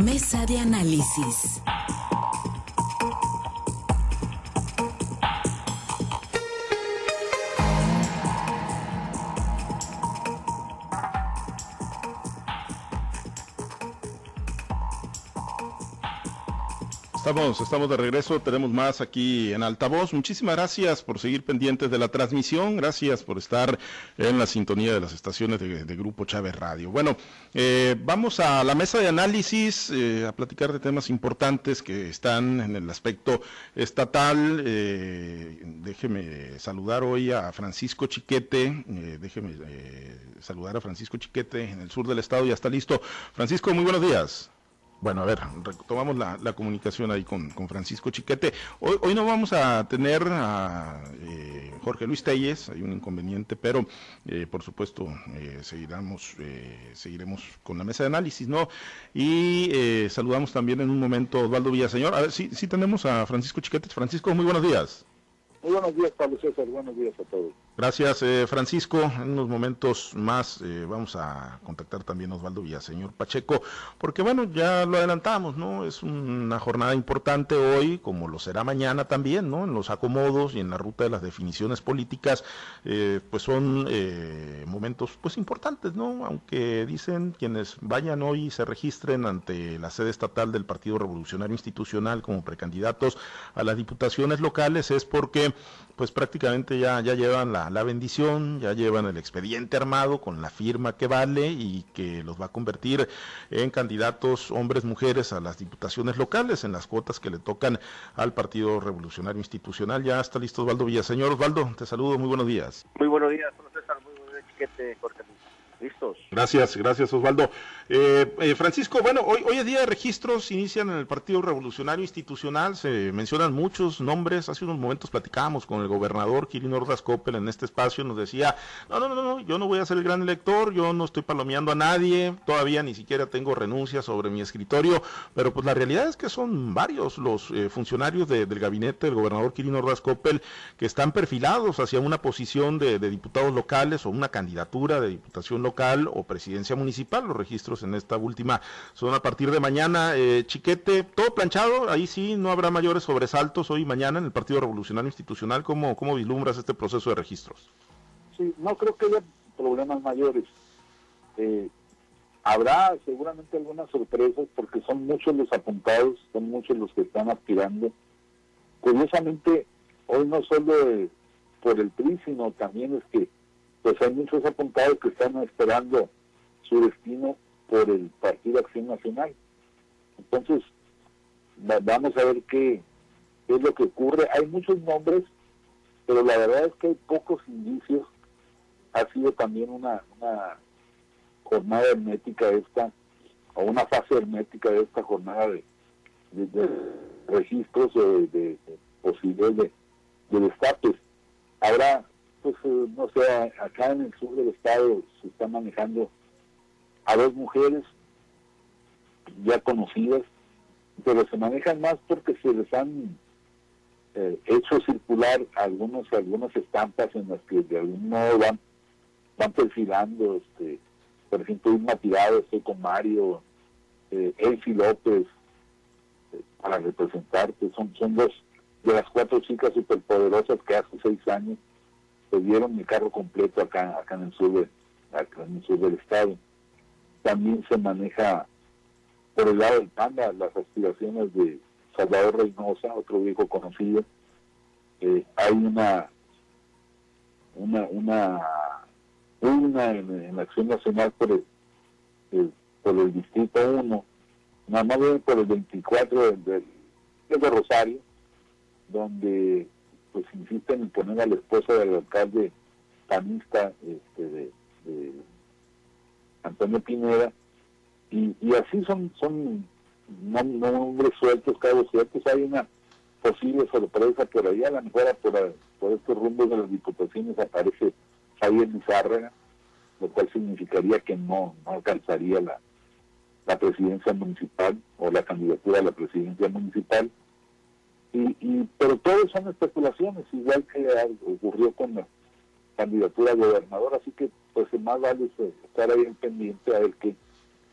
Mesa de análisis. Estamos, estamos de regreso, tenemos más aquí en altavoz. Muchísimas gracias por seguir pendientes de la transmisión, gracias por estar en la sintonía de las estaciones de, Grupo Chávez Radio. Bueno, eh, vamos a la mesa de análisis eh, a platicar de temas importantes que están en el aspecto estatal. Eh, déjeme saludar hoy a Francisco Chiquete, déjeme saludar a Francisco Chiquete en el sur del estado, ya está listo. Francisco, muy buenos días. Bueno, a ver, retomamos la, comunicación ahí con, Francisco Chiquete. Hoy, hoy, no vamos a tener a eh, Jorge Luis Telles, hay un inconveniente, pero eh, por supuesto eh, seguiremos, seguiremos con la mesa de análisis, ¿no? Y saludamos también en un momento a Osvaldo Villaseñor. A ver, sí, sí tenemos a Francisco Chiquete. Francisco, muy buenos días. Muy buenos días, Pablo César. Buenos días a todos. Gracias, eh, Francisco. En unos momentos más eh, vamos a contactar también a Osvaldo Villaseñor Pacheco, porque bueno, ya lo adelantamos, ¿no? Es una jornada importante hoy, como lo será mañana también, ¿no? En los acomodos y en la ruta de las definiciones políticas, eh, pues son momentos pues importantes, ¿no? Aunque dicen quienes vayan hoy y se registren ante la sede estatal del Partido Revolucionario Institucional como precandidatos a las diputaciones locales, es porque pues prácticamente ya, ya llevan la, la, bendición, ya llevan el expediente armado con la firma que vale y que los va a convertir en candidatos hombres, mujeres a las diputaciones locales en las cuotas que le tocan al Partido Revolucionario Institucional. Ya está listo Osvaldo Villaseñor. Osvaldo, te saludo, muy buenos días. Muy buenos días, César, muy buenos días, Chiquete, Jorge Listos. Gracias, gracias Osvaldo. Eh, eh, Francisco, bueno, hoy, hoy es día de registros, inician en el Partido Revolucionario Institucional, se mencionan muchos nombres, hace unos momentos platicábamos con el gobernador Kirin Ordaz Coppel en este espacio, nos decía, no, no, no, no, yo no voy a ser el gran elector, yo no estoy palomeando a nadie, todavía ni siquiera tengo renuncia sobre mi escritorio, pero pues la realidad es que son varios los eh, funcionarios del gabinete del gobernador Kirin Ordaz Coppel que están perfilados hacia una posición de diputados locales o una candidatura de diputación local o presidencia municipal, los registros en esta última son a partir de mañana. Eh, Chiquete, todo planchado, ahí sí no habrá mayores sobresaltos hoy y mañana en el Partido Revolucionario Institucional. ¿Cómo, cómo vislumbras este proceso de registros? Sí, no creo que haya problemas mayores. Eh, habrá seguramente algunas sorpresas porque son muchos los apuntados, son muchos los que están aspirando. Curiosamente, hoy no solo por el PRI, sino también es que pues hay muchos apuntados que están esperando su destino por el Partido Acción Nacional. Entonces, vamos a ver qué, es lo que ocurre. Hay muchos nombres, pero la verdad es que hay pocos indicios. Ha sido también una, jornada hermética esta, o una fase hermética de esta jornada de, registros o de, de, posibles de destapes. Ahora, pues, eh, no sé, acá en el sur del estado se está manejando a dos mujeres ya conocidas, pero se manejan más porque se les han eh, hecho circular algunos algunas estampas en las que de algún modo van van perfilando este por ejemplo un Tirado estoy con Mario eh, Elfi López eh, para representarte son son dos de las cuatro chicas superpoderosas que hace seis años se dieron mi carro completo acá acá en el sur de acá en el sur del estado también se maneja por el lado del PANDA las aspiraciones de Salvador Reynosa, otro viejo conocido. Eh, hay una una una una en, la Acción Nacional por el, por el Distrito 1, nada más bien por el 24 de, de, Rosario, donde pues insisten en poner a la esposa del alcalde panista este, de Antonio Pineda, y, así son, son nombres sueltos, cabos sueltos, hay una posible sorpresa por ahí, a lo mejor por, por estos rumbos de las diputaciones aparece Javier Lizárraga, lo cual significaría que no, no alcanzaría la, la presidencia municipal o la candidatura a la presidencia municipal. Y, y, pero todo son especulaciones, igual que ocurrió con la candidatura a gobernador, así que pues más vale estar ahí en pendiente a ver qué,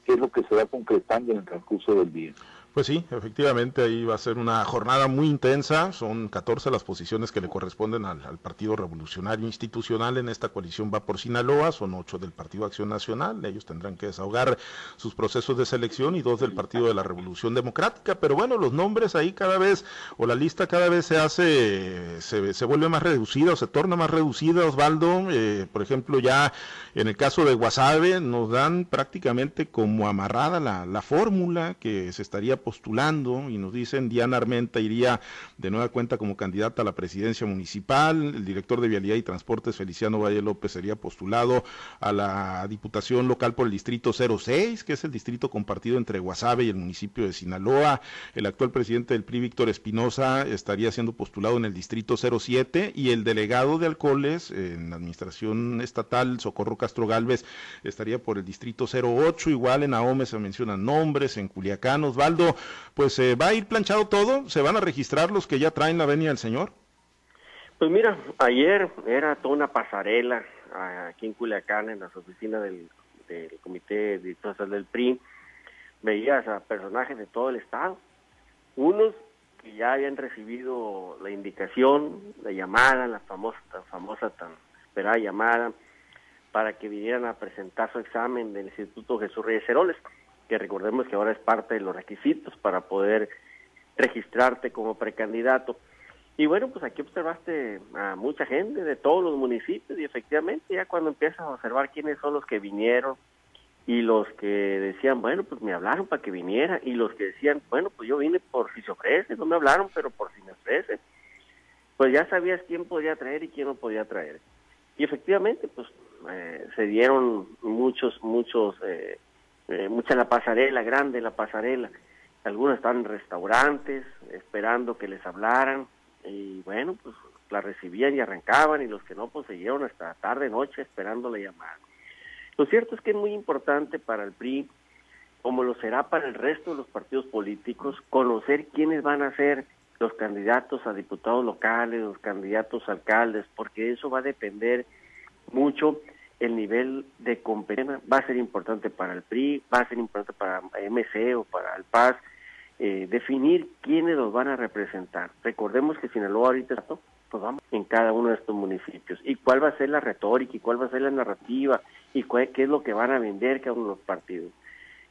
es lo que se va concretando en el transcurso del día. Pues sí, efectivamente ahí va a ser una jornada muy intensa, son 14 las posiciones que le corresponden al, Partido Revolucionario Institucional. En esta coalición va por Sinaloa, son 8 del Partido Acción Nacional, ellos tendrán que desahogar sus procesos de selección y dos del Partido de la Revolución Democrática, pero bueno, los nombres ahí cada vez, o la lista cada vez se hace, se, vuelve más reducida o se torna más reducida, Osvaldo, eh, por ejemplo ya en el caso de Guasave nos dan prácticamente como amarrada la, la fórmula que se estaría postulando y nos dicen Diana Armenta iría de nueva cuenta como candidata a la presidencia municipal, el director de Vialidad y Transportes Feliciano Valle López sería postulado a la diputación local por el distrito 06, que es el distrito compartido entre Guasave y el municipio de Sinaloa, el actual presidente del PRI Víctor Espinosa estaría siendo postulado en el distrito 07 y el delegado de alcoholes en la administración estatal Socorro Castro Galvez estaría por el distrito 08, igual en Ahome se mencionan nombres, en Culiacán, Osvaldo, pues eh, va a ir planchado todo, se van a registrar los que ya traen la venia del Señor. Pues mira, ayer era toda una pasarela aquí en Culiacán, en las oficinas del, Comité Director del PRI, veías a personajes de todo el Estado, unos que ya habían recibido la indicación, la llamada, la famosa, tan famosa, tan esperada llamada, para que vinieran a presentar su examen del Instituto Jesús Reyes Heroles que recordemos que ahora es parte de los requisitos para poder registrarte como precandidato. Y bueno, pues aquí observaste a mucha gente de todos los municipios y efectivamente ya cuando empiezas a observar quiénes son los que vinieron y los que decían, bueno, pues me hablaron para que viniera y los que decían, bueno, pues yo vine por si se ofrece, no me hablaron, pero por si me ofrece, pues ya sabías quién podía traer y quién no podía traer. Y efectivamente, pues eh, se dieron muchos, muchos eh, eh, mucha la pasarela, grande la pasarela. Algunos estaban en restaurantes esperando que les hablaran y bueno, pues la recibían y arrancaban y los que no, pues siguieron hasta tarde, noche esperando la llamada. Lo cierto es que es muy importante para el PRI, como lo será para el resto de los partidos políticos, conocer quiénes van a ser los candidatos a diputados locales, los candidatos a alcaldes, porque eso va a depender mucho el nivel de competencia va a ser importante para el PRI, va a ser importante para MC o para el PAS, eh, definir quiénes los van a representar. Recordemos que Sinaloa ahorita pues vamos en cada uno de estos municipios. ¿Y cuál va a ser la retórica? ¿Y cuál va a ser la narrativa? ¿Y qué es lo que van a vender cada uno de los partidos?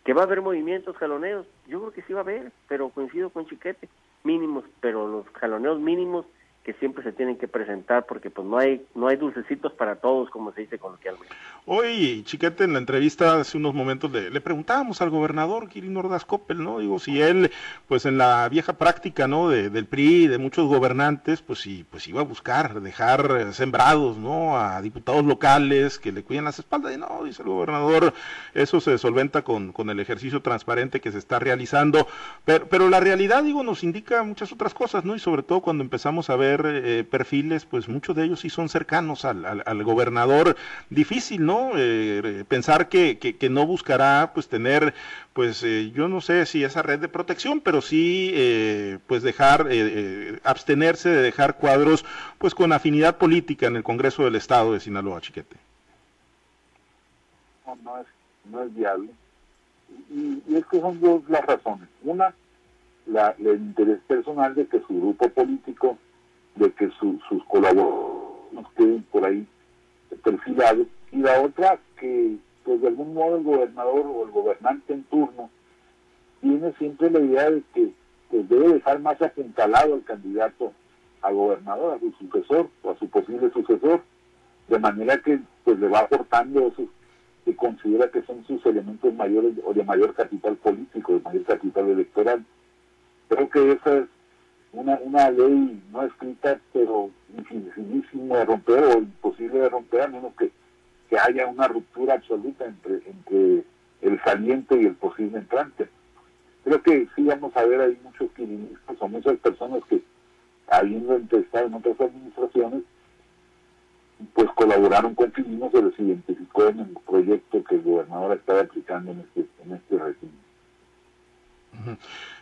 ¿Que va a haber movimientos jaloneos? Yo creo que sí va a haber, pero coincido con Chiquete, mínimos, pero los jaloneos mínimos que siempre se tienen que presentar porque pues no hay no hay dulcecitos para todos como se dice coloquialmente. Hoy Chiquete en la entrevista hace unos momentos le, preguntábamos al gobernador Kirin Ordaz Coppel, ¿no? Digo si él pues en la vieja práctica, ¿no? De, del PRI, de muchos gobernantes, pues sí pues iba a buscar dejar sembrados, ¿no? A diputados locales que le cuiden las espaldas y no, dice el gobernador, eso se solventa con, con el ejercicio transparente que se está realizando, pero pero la realidad digo nos indica muchas otras cosas, ¿no? Y sobre todo cuando empezamos a ver eh, perfiles, pues muchos de ellos sí son cercanos al, al, gobernador. Difícil, ¿no? Eh, pensar que, que, no buscará, pues tener, pues eh, yo no sé si esa red de protección, pero sí, pues dejar, abstenerse de dejar cuadros, pues con afinidad política en el Congreso del Estado de Sinaloa, Chiquete. No, no es, no es viable. Y, y, es que son dos las razones. Una, la, el interés personal de que su grupo político de que sus colaboradores queden por ahí perfilados. Y la otra, que pues de algún modo el gobernador o el gobernante en turno tiene siempre la idea de que pues, debe dejar más apuntalado al candidato a gobernador, a su sucesor o a su posible sucesor, de manera que pues le va aportando esos que considera que son sus elementos mayores o de mayor capital político, de mayor capital electoral. Creo que esa es una, una ley no escrita, pero dificilísimo de romper o imposible de romper, a menos que, que haya una ruptura absoluta entre, entre el saliente y el posible entrante. Creo que sí vamos a ver ahí muchos quirinistas o muchas personas que, habiendo estado en otras administraciones, pues colaboraron con Quirinos, se les identificó en el proyecto que el gobernador estaba aplicando en este, en este régimen.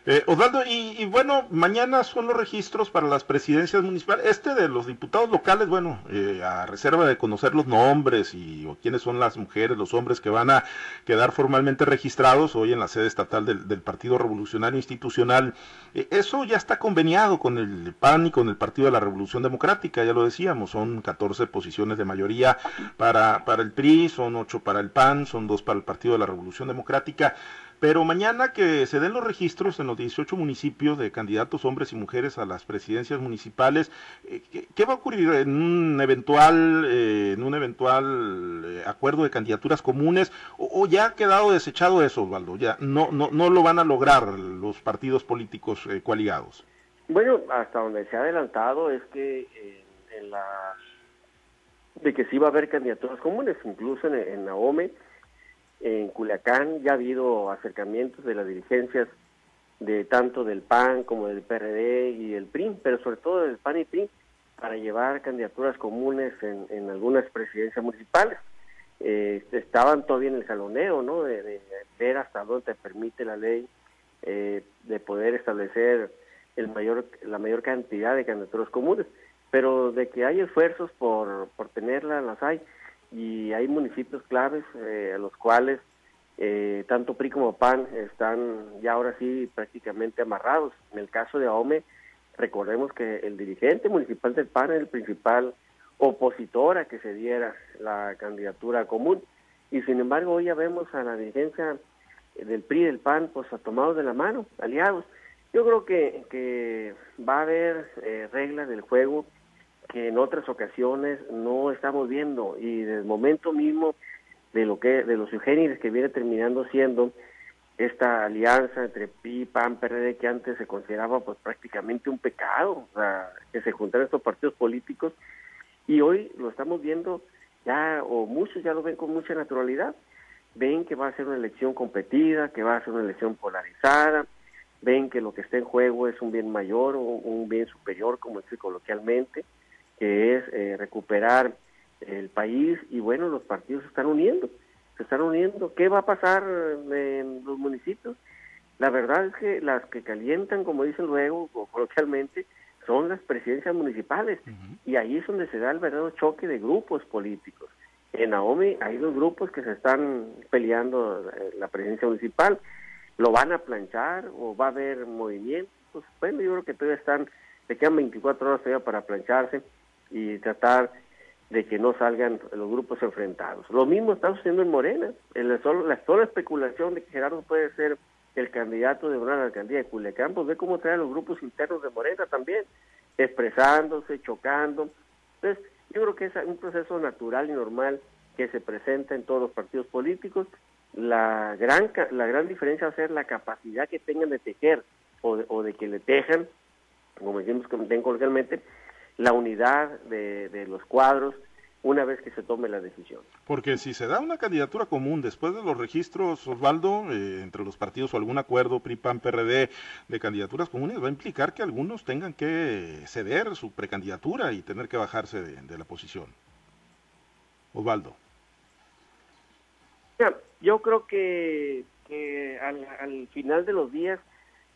Eh, Osvaldo, y, bueno, mañana son los registros para las presidencias municipales. Este de los diputados locales, bueno, eh, a reserva de conocer los nombres y o quiénes son las mujeres, los hombres que van a quedar formalmente registrados hoy en la sede estatal del, Partido Revolucionario Institucional, eh, eso ya está conveniado con el PAN y con el Partido de la Revolución Democrática, ya lo decíamos, son 14 posiciones de mayoría para, para el PRI, son 8 para el PAN, son 2 para el Partido de la Revolución Democrática. Pero mañana que se den los registros en los 18 municipios de candidatos hombres y mujeres a las presidencias municipales, eh, ¿qué, va a ocurrir en un eventual, eh, en un eventual eh, acuerdo de candidaturas comunes? O, ya ha quedado desechado eso, Osvaldo? Ya no, no, no lo van a lograr los partidos políticos coaligados. Bueno, hasta donde se ha adelantado es que en, la de que sí va a haber candidaturas comunes, incluso en, en Naome en Culiacán ya ha habido acercamientos de las dirigencias de tanto del PAN como del PRD y del PRI, pero sobre todo del PAN y PRI, para llevar candidaturas comunes en, algunas presidencias municipales. Eh, estaban todavía en el jaloneo, ¿no? De, ver hasta dónde permite la ley eh, de poder establecer el mayor, la mayor cantidad de candidaturas comunes. Pero de que hay esfuerzos por, por tenerla, las hay y hay municipios claves eh, a los cuales eh, tanto PRI como PAN están ya ahora sí prácticamente amarrados. En el caso de AOME, recordemos que el dirigente municipal del PAN es el principal opositor a que se diera la candidatura común. Y sin embargo, hoy ya vemos a la dirigencia del PRI y del PAN pues tomados de la mano, aliados. Yo creo que, que va a haber eh, reglas del juego que en otras ocasiones no estamos viendo. Y del momento mismo de lo que de los sugénires que viene terminando siendo esta alianza entre PI, PAN, PRD que antes se consideraba pues prácticamente un pecado, o sea, que se juntaran estos partidos políticos y hoy lo estamos viendo ya o muchos ya lo ven con mucha naturalidad, ven que va a ser una elección competida, que va a ser una elección polarizada, ven que lo que está en juego es un bien mayor o un bien superior, como dice coloquialmente, que es eh, recuperar el país y bueno, los partidos se están uniendo, se están uniendo. ¿Qué va a pasar en los municipios? La verdad es que las que calientan, como dicen luego, o coloquialmente, son las presidencias municipales y ahí es donde se da el verdadero choque de grupos políticos. En Naomi hay dos grupos que se están peleando eh, la presidencia municipal. ¿Lo van a planchar o va a haber movimientos? Pues, bueno, yo creo que todavía están, se quedan 24 horas todavía para plancharse y tratar de que no salgan los grupos enfrentados. Lo mismo está sucediendo en Morena. En la, sola, especulación de que Gerardo puede ser el candidato de una alcaldía de Culiacán, pues ve cómo traen los grupos internos de Morena también, expresándose, chocando. Entonces, yo creo que es un proceso natural y normal que se presenta en todos los partidos políticos. La gran, la gran diferencia va a ser la capacidad que tengan de tejer o de, o de que le tejan, como decimos coloquialmente, la unidad de, los cuadros una vez que se tome la decisión. Porque si se da una candidatura común después de los registros, Osvaldo, eh, entre los partidos o algún acuerdo PRI-PAN-PRD de candidaturas comunes, va a implicar que algunos tengan que ceder su precandidatura y tener que bajarse de, la posición. Osvaldo. yo creo que, al, al final de los días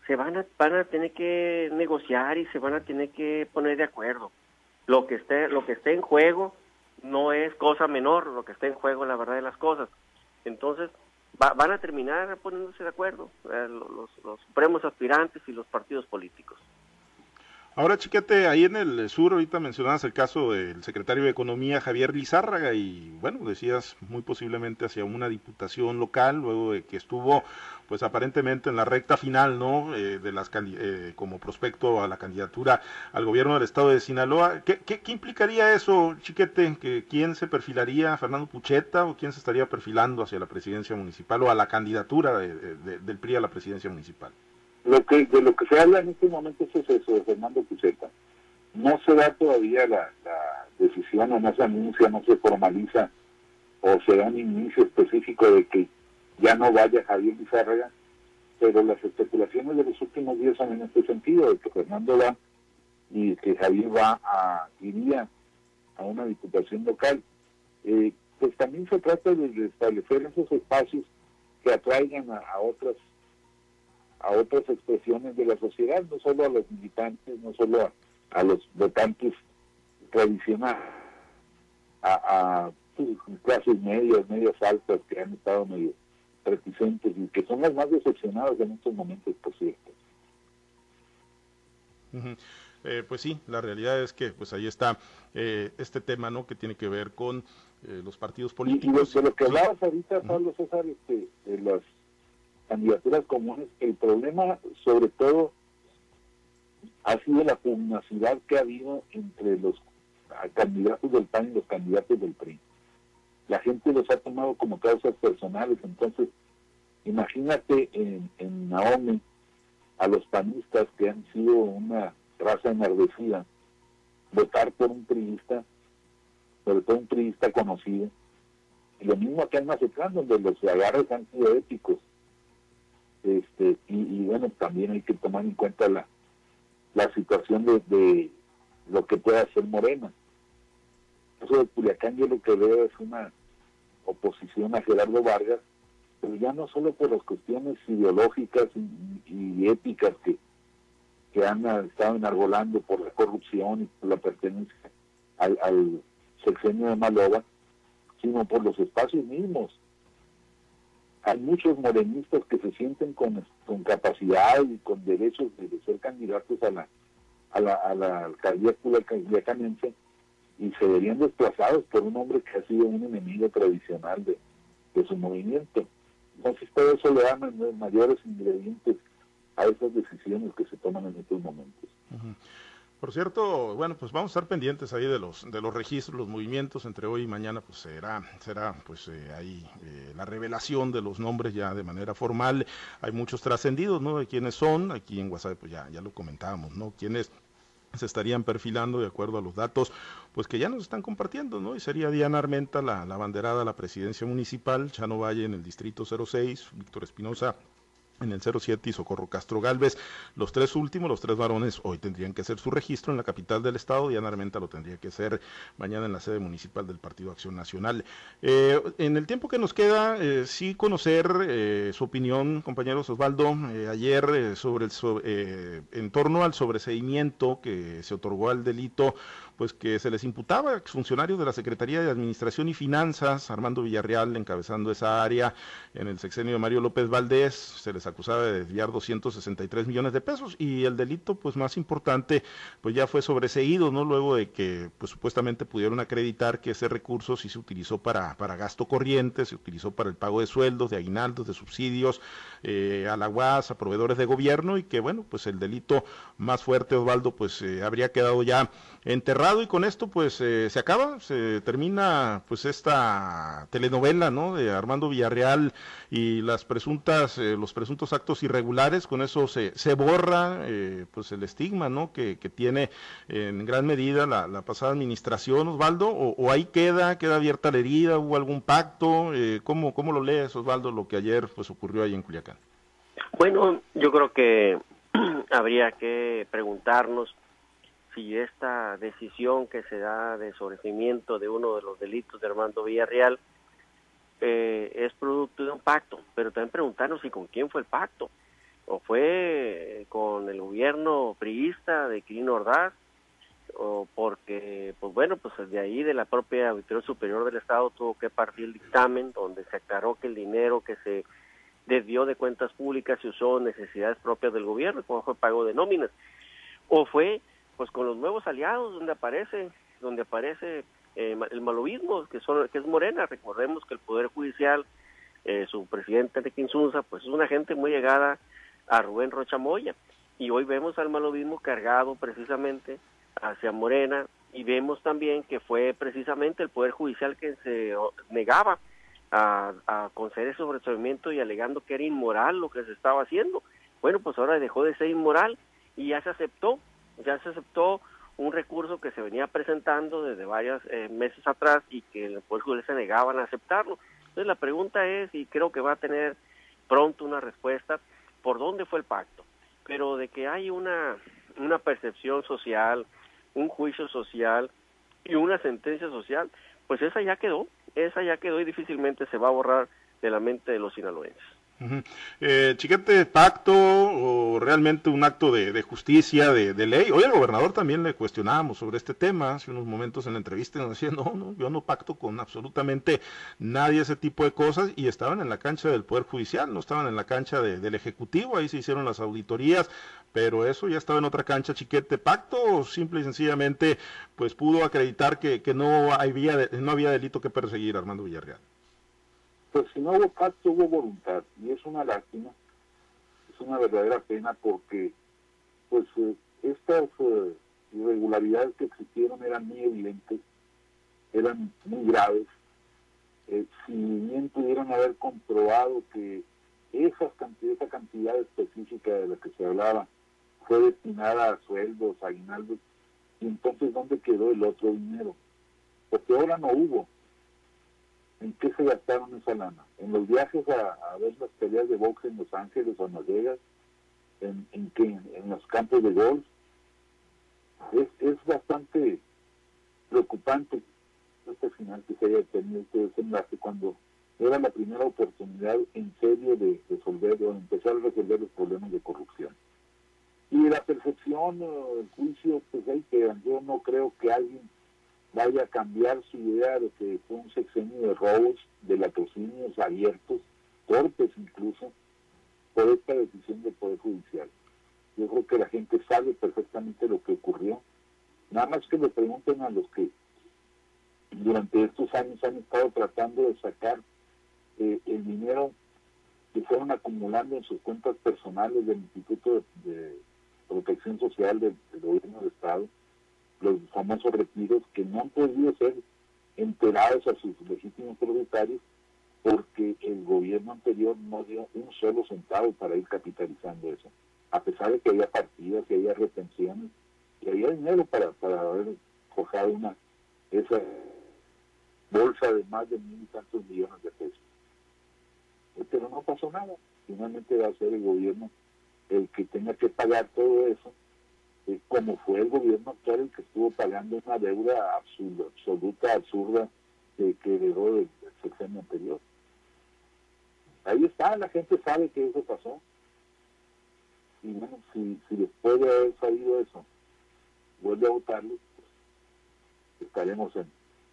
se van a, van a tener que negociar y se van a tener que poner de acuerdo. Lo que esté, lo que esté en juego no es cosa menor, lo que está en juego la verdad de las cosas. Entonces, van a terminar poniéndose de acuerdo eh, los, los supremos aspirantes y los partidos políticos. Ahora, chiquete, ahí en el sur, ahorita mencionabas el caso del secretario de Economía Javier Lizárraga y, bueno, decías muy posiblemente hacia una diputación local, luego de que estuvo, pues aparentemente en la recta final, ¿no?, eh, de las eh, como prospecto a la candidatura al gobierno del estado de Sinaloa. ¿Qué, qué, implicaría eso, chiquete? ¿Que ¿Quién se perfilaría, Fernando Pucheta, o quién se estaría perfilando hacia la presidencia municipal o a la candidatura del PRI a la presidencia municipal? Lo que, de lo que se habla en este momento es eso, de Fernando Puceta. No se da todavía la, decisión, o no se anuncia, no se formaliza, o se da un inicio específico de que ya no vaya Javier Lizárraga, pero las especulaciones de los últimos días son en este sentido, de que Fernando va y que Javier va a, iría a una diputación local. Eh, pues también se trata de establecer esos espacios que atraigan a otras a otras expresiones de la sociedad, no solo a los militantes, no solo a, los votantes tradicionales, a, a clases medias, medias altas que han estado medio reticentes y que son las más decepcionadas en estos momentos, por cierto. Eh, pues sí, la realidad es que pues ahí está eh, este tema, ¿no? Que tiene que ver con eh, los partidos políticos. Y, de lo que hablabas ahorita, Pablo César, este, de las candidaturas comunes, el problema sobre todo ha sido la pugnacidad que ha habido entre los candidatos del PAN y los candidatos del PRI. La gente los ha tomado como causas personales, entonces imagínate en, Naomi a los panistas que han sido una raza enardecida, votar por un priista, sobre todo un priista conocido, y lo mismo acá en Mazatlán, donde los agarres han sido épicos. Este, y, bueno, también hay que tomar en cuenta la, la situación de, de lo que puede hacer Morena. Eso de Culiacán yo lo que veo es una oposición a Gerardo Vargas, pero ya no solo por las cuestiones ideológicas y, éticas que, que han estado enarbolando por la corrupción y por la pertenencia al, al sexenio de Maloba, sino por los espacios mismos. Hay muchos morenistas que se sienten con, con capacidad y con derechos de, ser candidatos a la, a la, a la alcaldía culiacanense y se verían desplazados por un hombre que ha sido un enemigo tradicional de, de su movimiento. Entonces todo eso le da mayores ingredientes a esas decisiones que se toman en estos momentos. Por cierto, bueno, pues vamos a estar pendientes ahí de los de los registros, los movimientos entre hoy y mañana, pues será será pues eh, ahí eh, la revelación de los nombres ya de manera formal. Hay muchos trascendidos, ¿no? De quiénes son. Aquí en WhatsApp pues ya ya lo comentábamos, ¿no? Quiénes se estarían perfilando de acuerdo a los datos pues que ya nos están compartiendo, ¿no? Y sería Diana Armenta la, la banderada a la presidencia municipal, Chano Valle en el distrito 06, Víctor Espinosa en el 07 y Socorro Castro Galvez. Los tres últimos, los tres varones, hoy tendrían que hacer su registro en la capital del estado. Diana Armenta lo tendría que hacer mañana en la sede municipal del Partido Acción Nacional. Eh, en el tiempo que nos queda, eh, sí conocer eh, su opinión, compañeros Osvaldo, ayer sobre el, en torno al sobreseimiento que se otorgó al delito pues que se les imputaba a exfuncionarios de la Secretaría de Administración y Finanzas, Armando Villarreal encabezando esa área en el sexenio de Mario López Valdés, se les acusaba de desviar 263 millones de pesos y el delito pues más importante pues ya fue sobreseído, ¿no? Luego de que pues supuestamente pudieron acreditar que ese recurso sí se utilizó para, para gasto corriente, se utilizó para el pago de sueldos, de aguinaldos, de subsidios eh, a la UAS, a proveedores de gobierno y que bueno, pues el delito más fuerte, Osvaldo, pues eh, habría quedado ya enterrado y con esto pues eh, se acaba, se termina pues esta telenovela, ¿no? De Armando Villarreal y las presuntas, eh, los presuntos actos irregulares, con eso se, se borra eh, pues el estigma, ¿no? Que, que tiene en gran medida la, la pasada administración, Osvaldo, o, ahí queda, queda abierta la herida, hubo algún pacto, ¿cómo, ¿cómo lo lees, Osvaldo, lo que ayer pues ocurrió ahí en Culiacán? Bueno, yo creo que habría que preguntarnos si esta decisión que se da de sobrecimiento de uno de los delitos de Armando Villarreal eh, es producto de un pacto, pero también preguntarnos si con quién fue el pacto, o fue con el gobierno priista de Quirino Ordaz, o porque, pues bueno, pues de ahí de la propia Auditoría Superior del Estado tuvo que partir el dictamen donde se aclaró que el dinero que se desvió de cuentas públicas se usó necesidades propias del gobierno, como fue pago de nóminas, o fue pues con los nuevos aliados donde aparece donde aparece eh, el malovismo que son que es Morena. Recordemos que el poder judicial eh, su presidente Enrique Insunza pues es una gente muy llegada a Rubén Rocha Moya. Y hoy vemos al malovismo cargado precisamente hacia Morena y vemos también que fue precisamente el poder judicial que se negaba a, conceder ese sobreseimiento y alegando que era inmoral lo que se estaba haciendo. Bueno pues ahora dejó de ser inmoral y ya se aceptó ya se aceptó un recurso que se venía presentando desde varios eh, meses atrás y que el Poder Judicial se negaban a aceptarlo. Entonces la pregunta es, y creo que va a tener pronto una respuesta, ¿por dónde fue el pacto? Pero de que hay una, una percepción social, un juicio social y una sentencia social, pues esa ya quedó, esa ya quedó y difícilmente se va a borrar de la mente de los sinaloenses. Eh, chiquete, pacto o realmente un acto de, justicia, de, ley. Hoy al gobernador también le cuestionábamos sobre este tema hace unos momentos en la entrevista y nos decía, no, no, yo no pacto con absolutamente nadie ese tipo de cosas y estaban en la cancha del Poder Judicial, no estaban en la cancha del Ejecutivo, ahí se hicieron las auditorías, pero eso ya estaba en otra cancha, chiquete. Pacto simple y sencillamente pues pudo acreditar que, que no, había, no había delito que perseguir Armando Villarreal pues si no hubo pacto, hubo voluntad. Y es una lástima, es una verdadera pena porque pues eh, estas eh, irregularidades que existieron eran muy evidentes, eran muy graves. Eh, si bien pudieron haber comprobado que esas cantidad, esa cantidad específica de la que se hablaba fue destinada a sueldos, aguinaldos, y entonces ¿dónde quedó el otro dinero? Porque ahora no hubo ¿En qué se gastaron esa lana? ¿En los viajes a, ver las peleas de box en Los Ángeles o en Las Vegas? ¿En, en? ¿En los campos de golf? Es, es bastante preocupante este final que se haya tenido este desenlace cuando era la primera oportunidad en serio de resolver o empezar a resolver los problemas de corrupción. Y la percepción, el juicio, pues ahí quedan. Yo no creo que alguien vaya a cambiar su idea de que fue un sexenio de robos, de latrocinios abiertos, torpes incluso, por esta decisión del Poder Judicial. Yo creo que la gente sabe perfectamente lo que ocurrió. Nada más que le pregunten a los que durante estos años han estado tratando de sacar eh, el dinero que fueron acumulando en sus cuentas personales del Instituto de, Protección Social del Gobierno del Estado los famosos retiros que no han podido ser enterados a sus legítimos propietarios porque el gobierno anterior no dio un solo centavo para ir capitalizando eso, a pesar de que había partidas, que había retenciones, que había dinero para, para haber forjado una esa bolsa de más de mil y tantos millones de pesos. Pero no pasó nada. Finalmente va a ser el gobierno el que tenga que pagar todo eso como fue el gobierno actual el que estuvo pagando una deuda absurda, absoluta, absurda, que heredó del, sexenio anterior. Ahí está, la gente sabe que eso pasó. Y si, si después de haber sabido eso, vuelve a votarlo, pues estaremos en,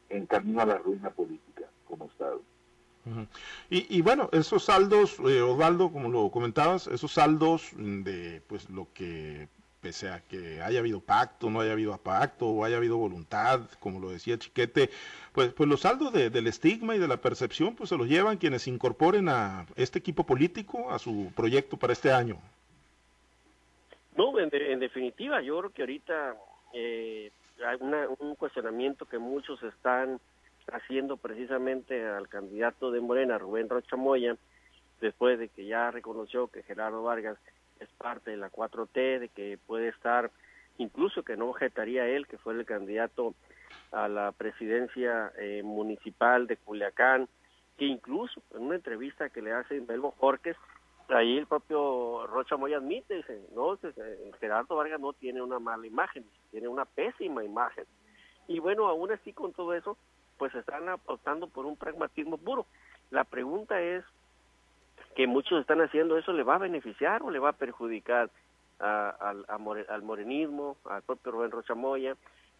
en camino a la ruina política como Estado. Y, y, bueno, esos saldos, eh, Osvaldo, como lo comentabas, esos saldos de pues lo que pese a que haya habido pacto, no haya habido pacto o haya habido voluntad, como lo decía Chiquete, pues, pues los saldos del estigma y de la percepción pues se los llevan quienes incorporen a este equipo político a su proyecto para este año. No, en, definitiva, yo creo que ahorita eh, hay un cuestionamiento que muchos están haciendo precisamente al candidato de Morena, Rubén Rocha Moya, después de que ya reconoció que Gerardo Vargas es parte de la 4T, de que puede estar, incluso que no objetaría él, que fue el candidato a la presidencia eh, municipal de Culiacán, que incluso en una entrevista que le hace Melbo Jorques, ahí el propio Rocha Moya admite, dice, no, Gerardo Vargas no tiene una mala imagen, tiene una pésima imagen. Y bueno, aún así con todo eso, pues están optando por un pragmatismo puro. La pregunta es, que muchos están haciendo eso le va a beneficiar o le va a perjudicar al, al morenismo, al propio Rubén Rochamoya,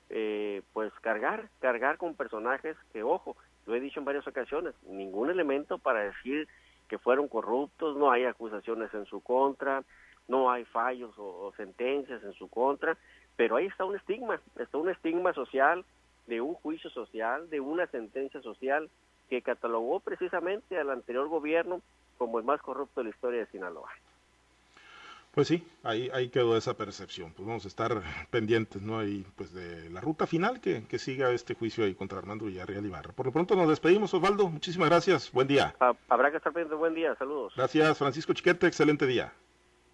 eh, pues cargar, cargar con personajes que, ojo, lo he dicho en varias ocasiones, ningún elemento para decir que fueron corruptos, no hay acusaciones en su contra, no hay fallos o, sentencias en su contra, pero ahí está un estigma, está un estigma social de un juicio social, de una sentencia social que catalogó precisamente al anterior gobierno como el más corrupto de la historia de Sinaloa. Pues sí, ahí, ahí quedó esa percepción. Pues vamos a estar pendientes, ¿no? Ahí, pues de la ruta final que, que siga este juicio ahí contra Armando Villarreal Ibarra. Por lo pronto nos despedimos, Osvaldo. Muchísimas gracias. Buen día. habrá que estar pendiente. Buen día. Saludos. Gracias, Francisco Chiquete. Excelente día.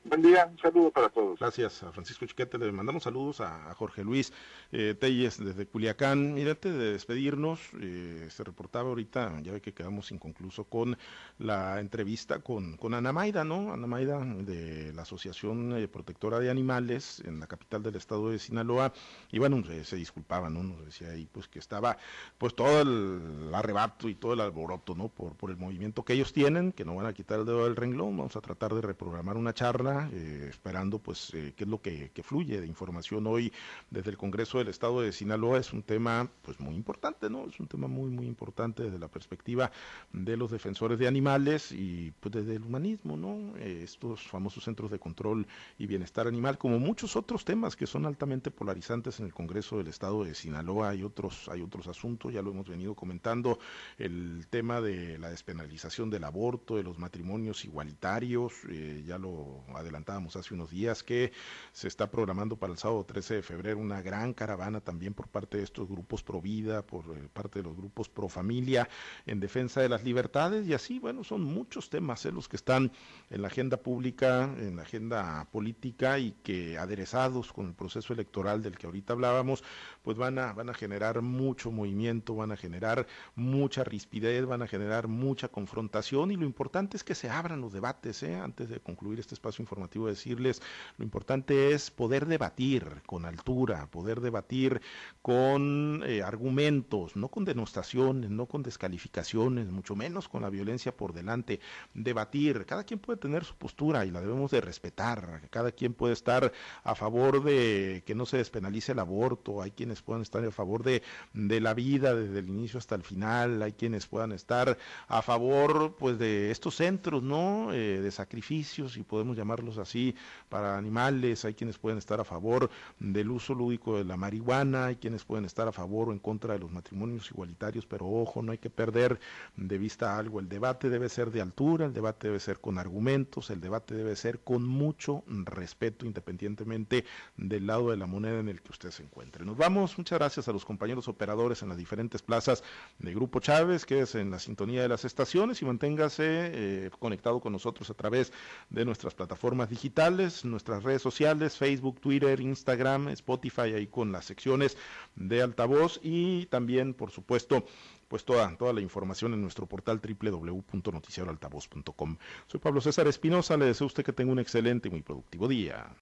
Buen día, un saludo para todos. Gracias a Francisco Chiquete, le mandamos saludos a, Jorge Luis eh, Telles desde Culiacán. Mira, antes de despedirnos, eh, se reportaba ahorita, ya ve que quedamos inconcluso con la entrevista con, Ana Maida, ¿no? Ana Maida de la Asociación eh, Protectora de Animales en la capital del estado de Sinaloa. Y bueno, se, disculpaba, ¿no? Nos decía ahí pues que estaba pues todo el arrebato y todo el alboroto, ¿no? Por, por el movimiento que ellos tienen, que no van a quitar el dedo del renglón. Vamos a tratar de reprogramar una charla eh, esperando pues eh, qué es lo que, fluye de información hoy desde el Congreso del Estado de Sinaloa. Es un tema pues muy importante, ¿no? Es un tema muy, muy importante desde la perspectiva de los defensores de animales y pues desde el humanismo, ¿no? Eh, estos famosos centros de control y bienestar animal, como muchos otros temas que son altamente polarizantes en el Congreso del Estado de Sinaloa. Hay otros, hay otros asuntos, ya lo hemos venido comentando, el tema de la despenalización del aborto, de los matrimonios igualitarios, ya lo adelantábamos hace unos días que se está programando para el sábado 13 de febrero una gran caravana también por parte de estos grupos pro vida, por eh, parte de los grupos pro familia en defensa de las libertades y así, bueno, son muchos temas eh, los que están en la agenda pública, en la agenda política y que aderezados con el proceso electoral del que ahorita hablábamos, pues van a, van a generar mucho movimiento, van a generar mucha rispidez, van a generar mucha confrontación y lo importante es que se abran los debates, ¿eh? antes de concluir este espacio informativo decirles, lo importante es poder debatir con altura, poder debatir con eh, argumentos, no con denostaciones, no con descalificaciones, mucho menos con la violencia por delante, debatir, cada quien puede tener su postura y la debemos de respetar, cada quien puede estar a favor de que no se despenalice el aborto, hay quienes puedan estar a favor de, de la vida desde el inicio hasta el final, hay quienes puedan estar a favor pues de estos centros, ¿no? Eh, de sacrificios y podemos llamar así, para animales, hay quienes pueden estar a favor del uso lúdico de la marihuana, hay quienes pueden estar a favor o en contra de los matrimonios igualitarios, pero ojo, no hay que perder de vista algo, el debate debe ser de altura, el debate debe ser con argumentos, el debate debe ser con mucho respeto, independientemente del lado de la moneda en el que usted se encuentre. Nos vamos, muchas gracias a los compañeros operadores en las diferentes plazas de Grupo Chávez, que es en la sintonía de las estaciones y manténgase eh, conectado con nosotros a través de nuestras plataformas digitales, nuestras redes sociales, Facebook, Twitter, Instagram, Spotify, ahí con las secciones de altavoz y también, por supuesto, pues toda, toda la información en nuestro portal www.noticiaroaltavoz.com. Soy Pablo César Espinosa, le deseo a usted que tenga un excelente y muy productivo día.